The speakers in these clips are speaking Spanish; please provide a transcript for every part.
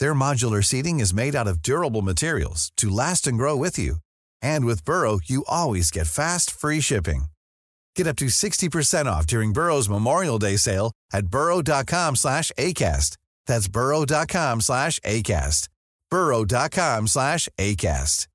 Their modular seating is made out of durable materials to last and grow with you. And with Burrow, you always get fast, free shipping. Get up to 60% off during Burrow's Memorial Day sale at burrow.com slash ACAST. That's burrow.com slash ACAST. burrow.com slash ACAST.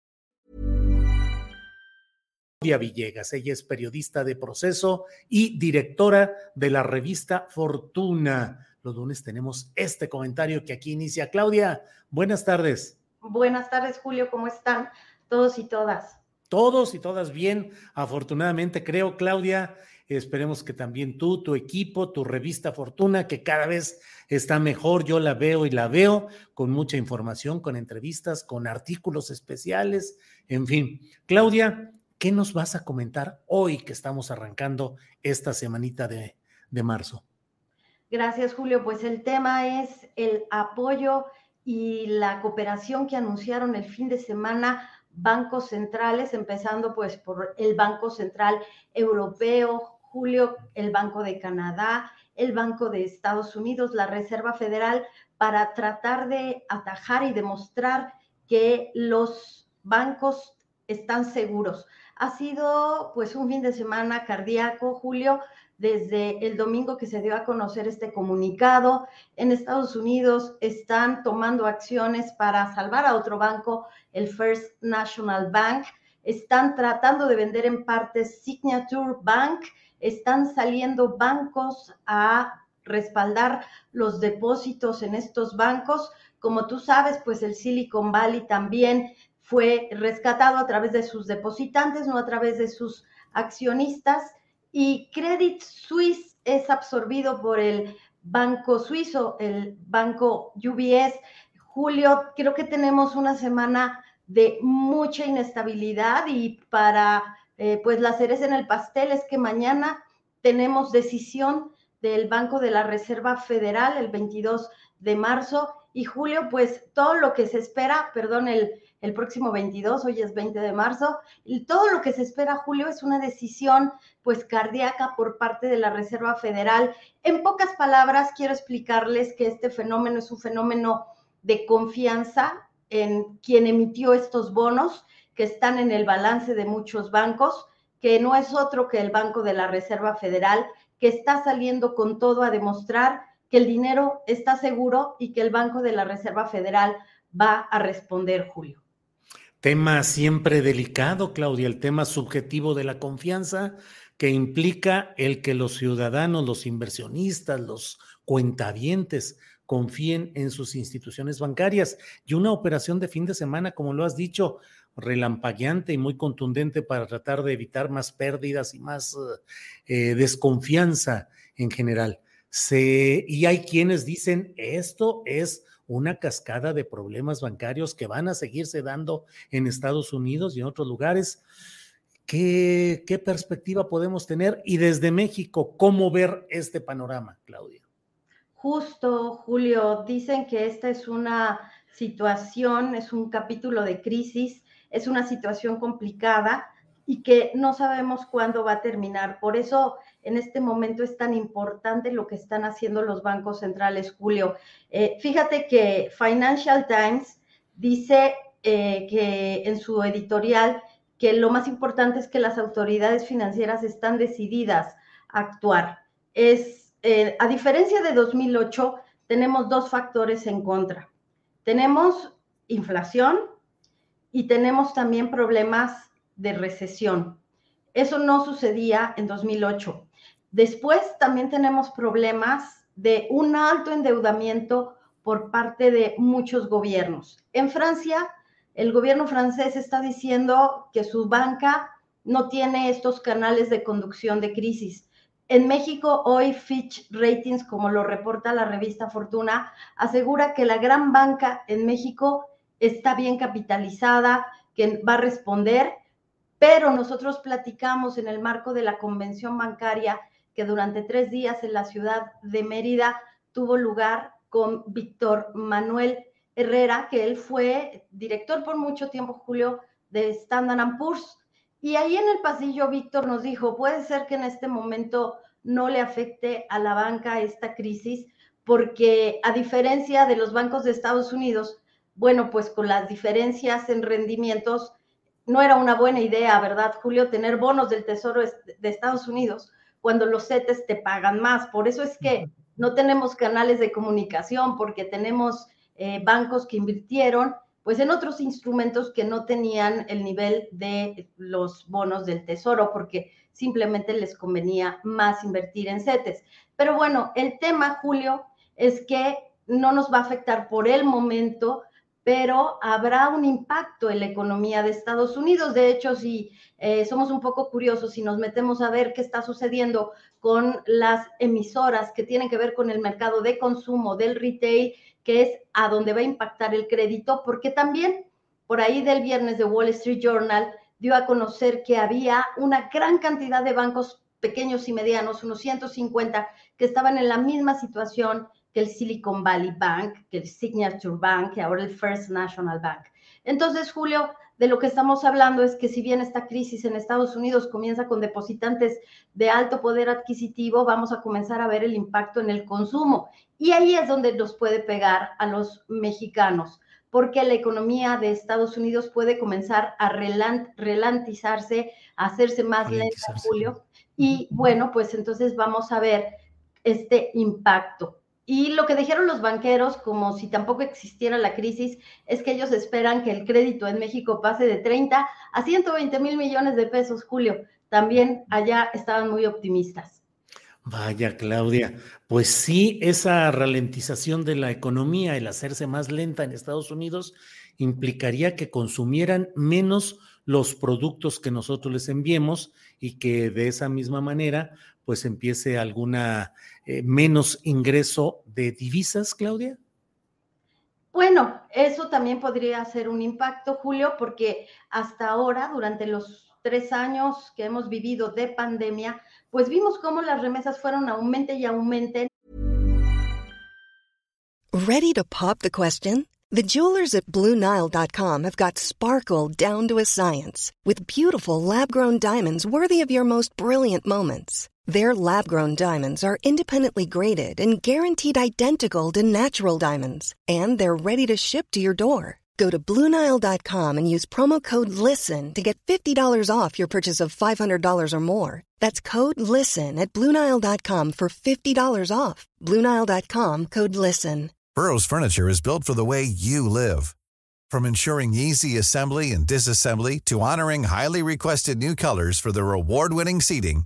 Villegas, ella es periodista de proceso y directora de la revista Fortuna. Los lunes tenemos este comentario que aquí inicia. Claudia, buenas tardes. Buenas tardes, Julio, ¿cómo están todos y todas? Todos y todas bien, afortunadamente creo, Claudia. Esperemos que también tú, tu equipo, tu revista Fortuna, que cada vez está mejor, yo la veo y la veo con mucha información, con entrevistas, con artículos especiales, en fin. Claudia, ¿qué nos vas a comentar hoy que estamos arrancando esta semanita de, de marzo? Gracias, Julio. Pues el tema es el apoyo y la cooperación que anunciaron el fin de semana bancos centrales, empezando pues por el Banco Central Europeo, Julio, el Banco de Canadá, el Banco de Estados Unidos, la Reserva Federal, para tratar de atajar y demostrar que los bancos están seguros. Ha sido pues un fin de semana cardíaco, Julio, desde el domingo que se dio a conocer este comunicado. En Estados Unidos están tomando acciones para salvar a otro banco, el First National Bank. Están tratando de vender en parte Signature Bank. Están saliendo bancos a respaldar los depósitos en estos bancos. Como tú sabes, pues el Silicon Valley también fue rescatado a través de sus depositantes, no a través de sus accionistas y Credit Suisse es absorbido por el banco suizo, el banco UBS. Julio, creo que tenemos una semana de mucha inestabilidad y para eh, pues la cereza en el pastel es que mañana tenemos decisión del Banco de la Reserva Federal el 22 de marzo y Julio, pues todo lo que se espera, perdón, el, el próximo 22, hoy es 20 de marzo, y todo lo que se espera, Julio, es una decisión pues cardíaca por parte de la Reserva Federal. En pocas palabras, quiero explicarles que este fenómeno es un fenómeno de confianza en quien emitió estos bonos que están en el balance de muchos bancos, que no es otro que el Banco de la Reserva Federal, que está saliendo con todo a demostrar que el dinero está seguro y que el Banco de la Reserva Federal va a responder, Julio. Tema siempre delicado, Claudia, el tema subjetivo de la confianza que implica el que los ciudadanos, los inversionistas, los cuentavientes confíen en sus instituciones bancarias. Y una operación de fin de semana, como lo has dicho, relampagueante y muy contundente para tratar de evitar más pérdidas y más eh, desconfianza en general. Y hay quienes dicen, esto es una cascada de problemas bancarios que van a seguirse dando en Estados Unidos y en otros lugares. ¿Qué, qué perspectiva podemos tener? Y desde México, ¿cómo ver este panorama, Claudia? Justo, Julio, dicen que esta es una situación, es un capítulo de crisis, es una situación complicada y que no sabemos cuándo va a terminar. Por eso en este momento es tan importante lo que están haciendo los bancos centrales, Julio. Eh, fíjate que Financial Times dice eh, que en su editorial que lo más importante es que las autoridades financieras están decididas a actuar. Es, eh, a diferencia de 2008, tenemos dos factores en contra. Tenemos inflación y tenemos también problemas de recesión. Eso no sucedía en 2008. Después también tenemos problemas de un alto endeudamiento por parte de muchos gobiernos. En Francia, el gobierno francés está diciendo que su banca no tiene estos canales de conducción de crisis. En México, hoy Fitch Ratings, como lo reporta la revista Fortuna, asegura que la gran banca en México está bien capitalizada, que va a responder, pero nosotros platicamos en el marco de la convención bancaria que durante tres días en la ciudad de Mérida tuvo lugar con Víctor Manuel Herrera, que él fue director por mucho tiempo, Julio, de Standard Poor's. Y ahí en el pasillo, Víctor nos dijo, puede ser que en este momento no le afecte a la banca esta crisis, porque a diferencia de los bancos de Estados Unidos, bueno, pues con las diferencias en rendimientos, no era una buena idea, ¿verdad, Julio? Tener bonos del Tesoro de Estados Unidos cuando los CETES te pagan más. Por eso es que no tenemos canales de comunicación, porque tenemos eh, bancos que invirtieron pues en otros instrumentos que no tenían el nivel de los bonos del tesoro, porque simplemente les convenía más invertir en CETES. Pero bueno, el tema, Julio, es que no nos va a afectar por el momento, pero habrá un impacto en la economía de Estados Unidos. De hecho, si eh, somos un poco curiosos, si nos metemos a ver qué está sucediendo con las emisoras que tienen que ver con el mercado de consumo, del retail, que es a donde va a impactar el crédito, porque también por ahí del viernes de Wall Street Journal dio a conocer que había una gran cantidad de bancos pequeños y medianos, unos 150, que estaban en la misma situación que el Silicon Valley Bank, que el Signature Bank, que ahora el First National Bank. Entonces, Julio, de lo que estamos hablando es que si bien esta crisis en Estados Unidos comienza con depositantes de alto poder adquisitivo, vamos a comenzar a ver el impacto en el consumo. Y ahí es donde nos puede pegar a los mexicanos, porque la economía de Estados Unidos puede comenzar a relantizarse, a hacerse más lenta, Julio. Y bueno, pues entonces vamos a ver este impacto. Y lo que dijeron los banqueros, como si tampoco existiera la crisis, es que ellos esperan que el crédito en México pase de 30 a 120 mil millones de pesos, Julio. También allá estaban muy optimistas. Vaya, Claudia, pues sí, esa ralentización de la economía, el hacerse más lenta en Estados Unidos, implicaría que consumieran menos los productos que nosotros les enviemos y que de esa misma manera pues empiece alguna eh, menos ingreso de divisas, Claudia. Bueno, eso también podría ser un impacto, Julio, porque hasta ahora, durante los tres años que hemos vivido de pandemia, pues vimos cómo las remesas fueron aumente y aumenten. Ready to pop the question? The jewelers at BlueNile.com have got sparkle down to a science with beautiful lab-grown diamonds worthy of your most brilliant moments. Their lab-grown diamonds are independently graded and guaranteed identical to natural diamonds, and they're ready to ship to your door. Go to Bluenile.com and use promo code LISTEN to get $50 off your purchase of $500 or more. That's code LISTEN at Bluenile.com for $50 off. Bluenile.com code LISTEN. Burrow's Furniture is built for the way you live. From ensuring easy assembly and disassembly to honoring highly requested new colors for their award winning seating,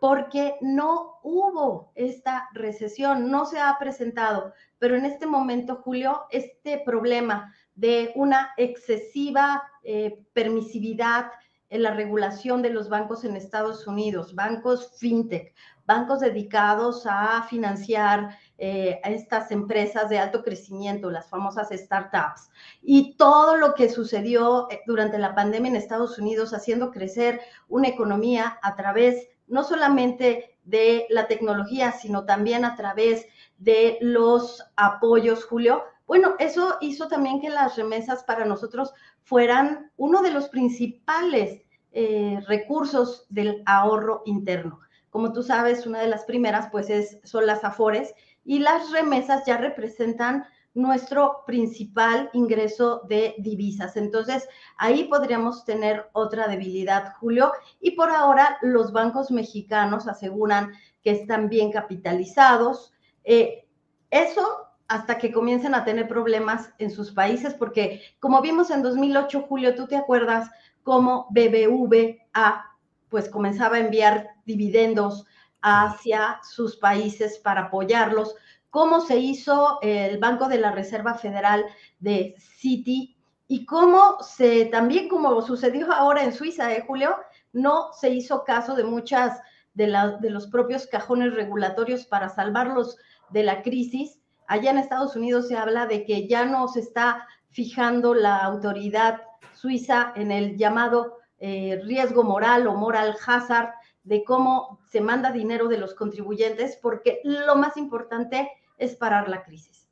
Porque no hubo esta recesión, no se ha presentado, pero en este momento, Julio, este problema de una excesiva eh, permisividad, en la regulación de los bancos en Estados Unidos, bancos fintech, bancos dedicados a financiar eh, a estas empresas de alto crecimiento, las famosas startups, y todo lo que sucedió eh, durante la pandemia en Estados Unidos, haciendo crecer una economía a través no solamente de la tecnología, sino también a través de los apoyos, Julio. Bueno, eso hizo también que las remesas para nosotros fueran uno de los principales eh, recursos del ahorro interno. Como tú sabes, una de las primeras, pues, es, son las AFORES, y las remesas ya representan nuestro principal ingreso de divisas. Entonces, ahí podríamos tener otra debilidad, Julio. Y por ahora, los bancos mexicanos aseguran que están bien capitalizados. Eh, eso hasta que comiencen a tener problemas en sus países, porque como vimos en 2008, Julio, tú te acuerdas cómo BBVA pues comenzaba a enviar dividendos hacia sus países para apoyarlos, cómo se hizo el Banco de la Reserva Federal de Citi y cómo se, también como sucedió ahora en Suiza, ¿eh, Julio? No se hizo caso de muchas de, de los propios cajones regulatorios para salvarlos de la crisis. Allá en Estados Unidos se habla de que ya no se está fijando la autoridad suiza en el llamado eh, riesgo moral o moral hazard de cómo se manda dinero de los contribuyentes, porque lo más importante es parar la crisis.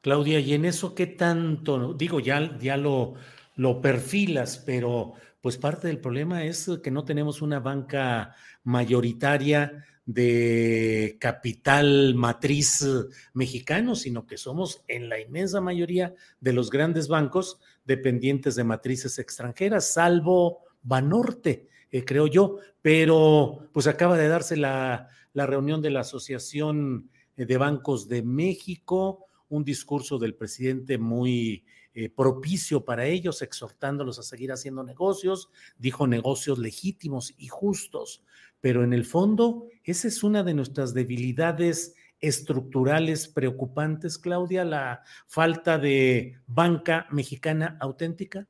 Claudia, ¿y en eso qué tanto? Digo, ya, ya lo, lo perfilas, pero pues parte del problema es que no tenemos una banca mayoritaria de capital matriz mexicano, sino que somos en la inmensa mayoría de los grandes bancos dependientes de matrices extranjeras, salvo Banorte, eh, creo yo, pero pues acaba de darse la, la reunión de la Asociación de Bancos de México, un discurso del presidente muy eh, propicio para ellos, exhortándolos a seguir haciendo negocios, dijo negocios legítimos y justos, pero en el fondo esa es una de nuestras debilidades estructurales preocupantes, Claudia, la falta de banca mexicana auténtica?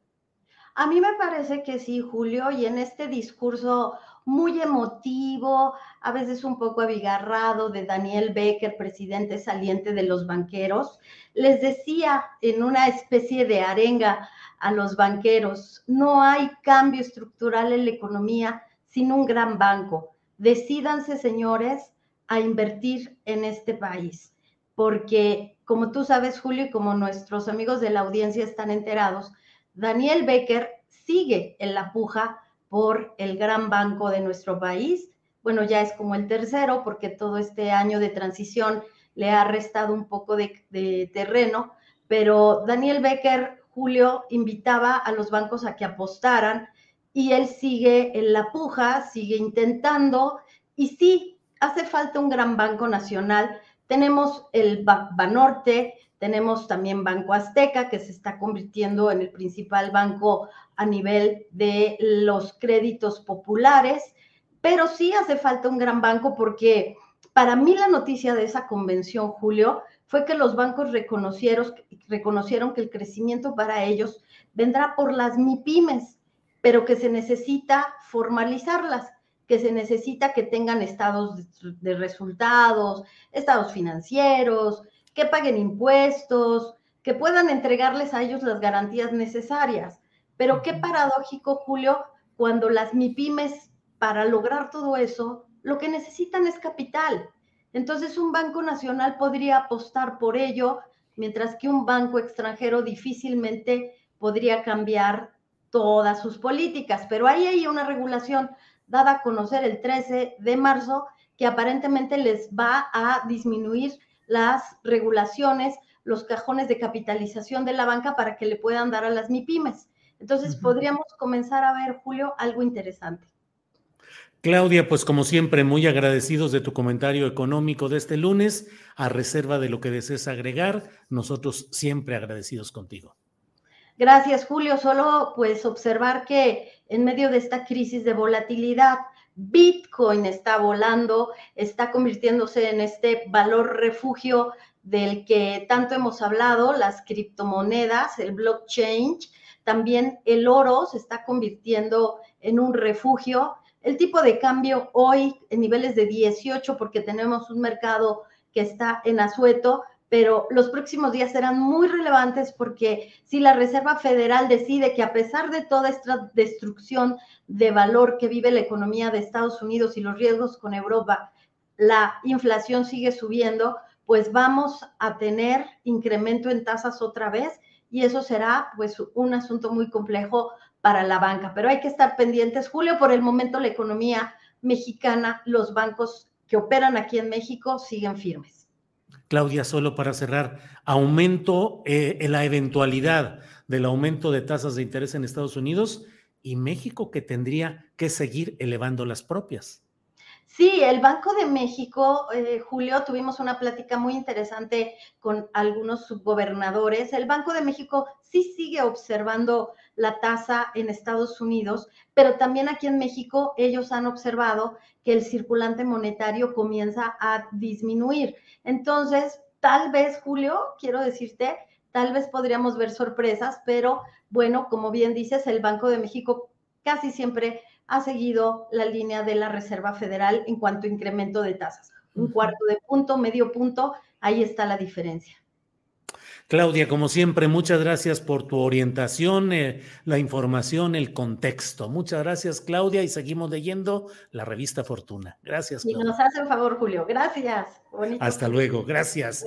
A mí me parece que sí, Julio, y en este discurso muy emotivo, a veces un poco abigarrado de Daniel Becker, presidente saliente de los banqueros, les decía en una especie de arenga a los banqueros, no hay cambio estructural en la economía sin un gran banco. Decídanse, señores, a invertir en este país, porque como tú sabes, Julio, y como nuestros amigos de la audiencia están enterados, Daniel Becker sigue en la puja por el gran banco de nuestro país. Bueno, ya es como el tercero porque todo este año de transición le ha restado un poco de, de terreno, pero Daniel Becker, Julio, invitaba a los bancos a que apostaran y él sigue en la puja, sigue intentando y sí, hace falta un gran banco nacional. Tenemos el Banorte, tenemos también Banco Azteca, que se está convirtiendo en el principal banco a nivel de los créditos populares, pero sí hace falta un gran banco porque para mí la noticia de esa convención, Julio, fue que los bancos reconocieron, reconocieron que el crecimiento para ellos vendrá por las MIPIMES, pero que se necesita formalizarlas que se necesita que tengan estados de, resultados, estados financieros, que paguen impuestos, que puedan entregarles a ellos las garantías necesarias. Pero qué paradójico, Julio, cuando las MIPIMES, para lograr todo eso, lo que necesitan es capital. Entonces, un banco nacional podría apostar por ello, mientras que un banco extranjero difícilmente podría cambiar todas sus políticas. Pero ahí hay una regulación dada a conocer el 13 de marzo, que aparentemente les va a disminuir las regulaciones, los cajones de capitalización de la banca para que le puedan dar a las MIPIMES. Entonces, podríamos comenzar a ver, Julio, algo interesante. Claudia, pues como siempre, muy agradecidos de tu comentario económico de este lunes, a reserva de lo que desees agregar, nosotros siempre agradecidos contigo. Gracias, Julio. Solo pues observar que en medio de esta crisis de volatilidad, Bitcoin está volando, está convirtiéndose en este valor refugio del que tanto hemos hablado, las criptomonedas, el blockchain, también el oro se está convirtiendo en un refugio. El tipo de cambio hoy en niveles de 18 porque tenemos un mercado que está en asueto, pero los próximos días serán muy relevantes porque si la Reserva Federal decide que a pesar de toda esta destrucción de valor que vive la economía de Estados Unidos y los riesgos con Europa, la inflación sigue subiendo, pues vamos a tener incremento en tasas otra vez y eso será pues un asunto muy complejo para la banca. Pero hay que estar pendientes, Julio, por el momento la economía mexicana, los bancos que operan aquí en México siguen firmes. Claudia, solo para cerrar, aumento eh, en la eventualidad del aumento de tasas de interés en Estados Unidos y México que tendría que seguir elevando las propias. Sí, el Banco de México, eh, Julio, tuvimos una plática muy interesante con algunos subgobernadores. El Banco de México sí sigue observando la tasa en Estados Unidos, pero también aquí en México ellos han observado que el circulante monetario comienza a disminuir. Entonces, tal vez, Julio, quiero decirte, tal vez podríamos ver sorpresas, pero bueno, como bien dices, el Banco de México casi siempre ha seguido la línea de la Reserva Federal en cuanto a incremento de tasas. Un cuarto de punto, medio punto, ahí está la diferencia. Claudia, como siempre, muchas gracias por tu orientación, eh, la información, el contexto. Muchas gracias, Claudia, y seguimos leyendo la revista Fortuna. Gracias. Claudia. Y nos hace un favor, Julio. Gracias. Bonito. Hasta luego. Gracias.